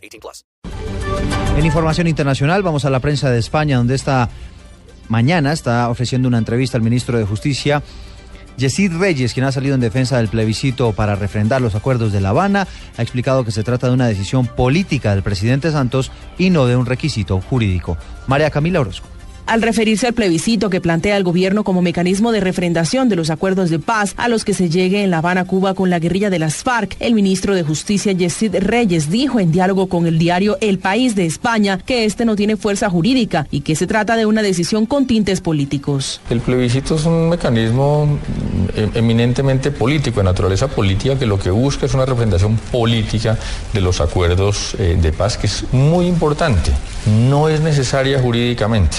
18 plus. En información internacional, vamos a la prensa de España, donde esta mañana está ofreciendo una entrevista al ministro de Justicia, Yesid Reyes, quien ha salido en defensa del plebiscito para refrendar los acuerdos de La Habana, ha explicado que se trata de una decisión política del presidente Santos y no de un requisito jurídico. María Camila Orozco. Al referirse al plebiscito que plantea el gobierno como mecanismo de refrendación de los acuerdos de paz a los que se llegue en La Habana, Cuba, con la guerrilla de las FARC. El ministro de Justicia, Yesid Reyes, dijo en diálogo con el diario El País de España que este no tiene fuerza jurídica y que se trata de una decisión con tintes políticos. El plebiscito es un mecanismo eh, eminentemente político, de naturaleza política, que lo que busca es una refrendación política de los acuerdos eh, de paz, que es muy importante. No es necesaria jurídicamente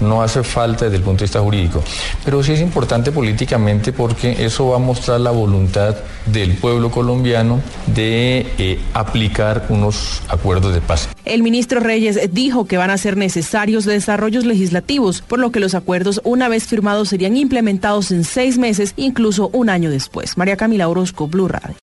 no hace falta desde el punto de vista jurídico, pero sí es importante políticamente porque eso va a mostrar la voluntad del pueblo colombiano de eh, aplicar unos acuerdos de paz. El ministro Reyes dijo que van a ser necesarios desarrollos legislativos, por lo que los acuerdos una vez firmados serían implementados en seis meses, incluso un año después. María Camila Orozco, Blue Radio.